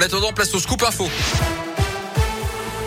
En attendant, place au scoop info.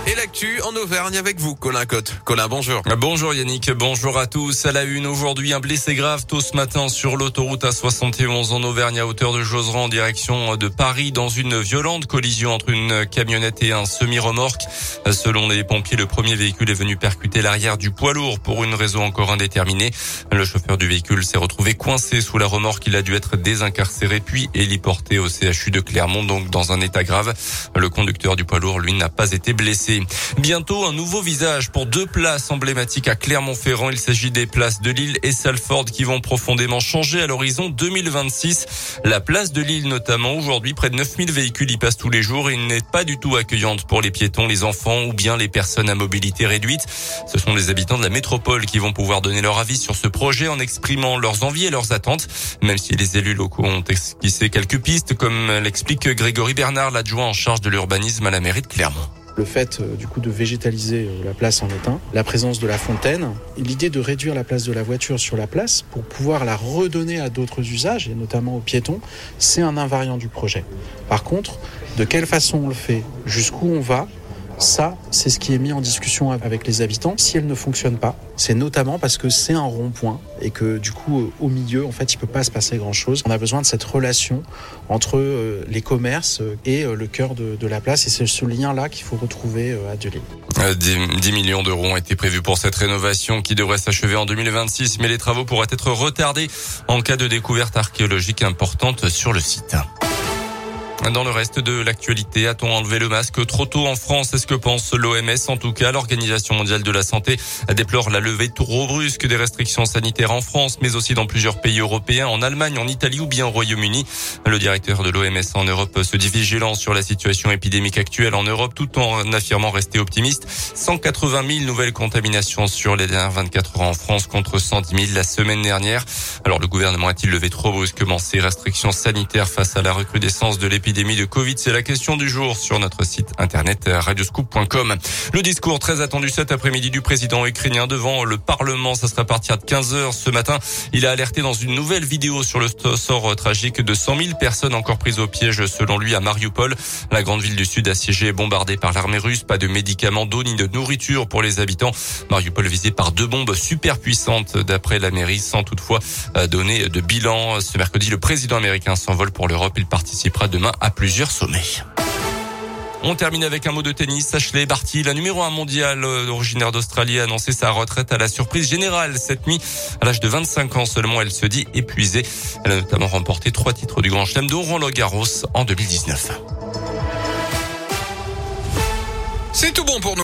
Et l'actu en Auvergne avec vous, Colin Cotte. Colin, bonjour. Bonjour Yannick, bonjour à tous. À la une, aujourd'hui, un blessé grave tôt ce matin sur l'autoroute A71 en Auvergne à hauteur de Joseran en direction de Paris dans une violente collision entre une camionnette et un semi-remorque. Selon les pompiers, le premier véhicule est venu percuter l'arrière du poids lourd pour une raison encore indéterminée. Le chauffeur du véhicule s'est retrouvé coincé sous la remorque. Il a dû être désincarcéré puis héliporté au CHU de Clermont, donc dans un état grave. Le conducteur du poids lourd, lui, n'a pas été blessé. Bientôt, un nouveau visage pour deux places emblématiques à Clermont-Ferrand. Il s'agit des places de Lille et Salford qui vont profondément changer à l'horizon 2026. La place de Lille notamment, aujourd'hui, près de 9000 véhicules y passent tous les jours et n'est pas du tout accueillante pour les piétons, les enfants ou bien les personnes à mobilité réduite. Ce sont les habitants de la métropole qui vont pouvoir donner leur avis sur ce projet en exprimant leurs envies et leurs attentes, même si les élus locaux ont esquissé quelques pistes, comme l'explique Grégory Bernard, l'adjoint en charge de l'urbanisme à la mairie de Clermont le fait euh, du coup de végétaliser euh, la place en étain, la présence de la fontaine, l'idée de réduire la place de la voiture sur la place pour pouvoir la redonner à d'autres usages et notamment aux piétons, c'est un invariant du projet. Par contre, de quelle façon on le fait, jusqu'où on va, ça, c'est ce qui est mis en discussion avec les habitants. Si elle ne fonctionne pas, c'est notamment parce que c'est un rond-point et que du coup, au milieu, en fait, il peut pas se passer grand-chose. On a besoin de cette relation entre euh, les commerces et euh, le cœur de, la place. Et c'est ce lien-là qu'il faut retrouver euh, à Delay. 10 millions d'euros ont été prévus pour cette rénovation qui devrait s'achever en 2026, mais les travaux pourraient être retardés en cas de découverte archéologique importante sur le site. Dans le reste de l'actualité, a-t-on enlevé le masque trop tôt en France? C'est ce que pense l'OMS. En tout cas, l'Organisation mondiale de la santé déplore la levée trop brusque des restrictions sanitaires en France, mais aussi dans plusieurs pays européens, en Allemagne, en Italie ou bien au Royaume-Uni. Le directeur de l'OMS en Europe se dit vigilant sur la situation épidémique actuelle en Europe, tout en affirmant rester optimiste. 180 000 nouvelles contaminations sur les dernières 24 heures en France contre 110 000 la semaine dernière. Alors le gouvernement a-t-il levé trop brusquement ces restrictions sanitaires face à la recrudescence de l'épidémie? De Covid C'est la question du jour sur notre site internet radioscoop.com. Le discours très attendu cet après-midi du président ukrainien devant le Parlement, ça sera à partir de 15 heures ce matin. Il a alerté dans une nouvelle vidéo sur le sort tragique de 100 000 personnes encore prises au piège selon lui à Mariupol. La grande ville du sud assiégée et bombardée par l'armée russe. Pas de médicaments, d'eau ni de nourriture pour les habitants. Mariupol visé par deux bombes super puissantes d'après la mairie sans toutefois euh, donner de bilan. Ce mercredi, le président américain s'envole pour l'Europe. Il participera demain à plusieurs sommets. On termine avec un mot de tennis. Ashley Barty, la numéro un mondiale euh, originaire d'Australie, a annoncé sa retraite à la surprise générale cette nuit. À l'âge de 25 ans seulement, elle se dit épuisée. Elle a notamment remporté trois titres du Grand Chelem, dont Roland Garros en 2019. C'est tout bon pour nous.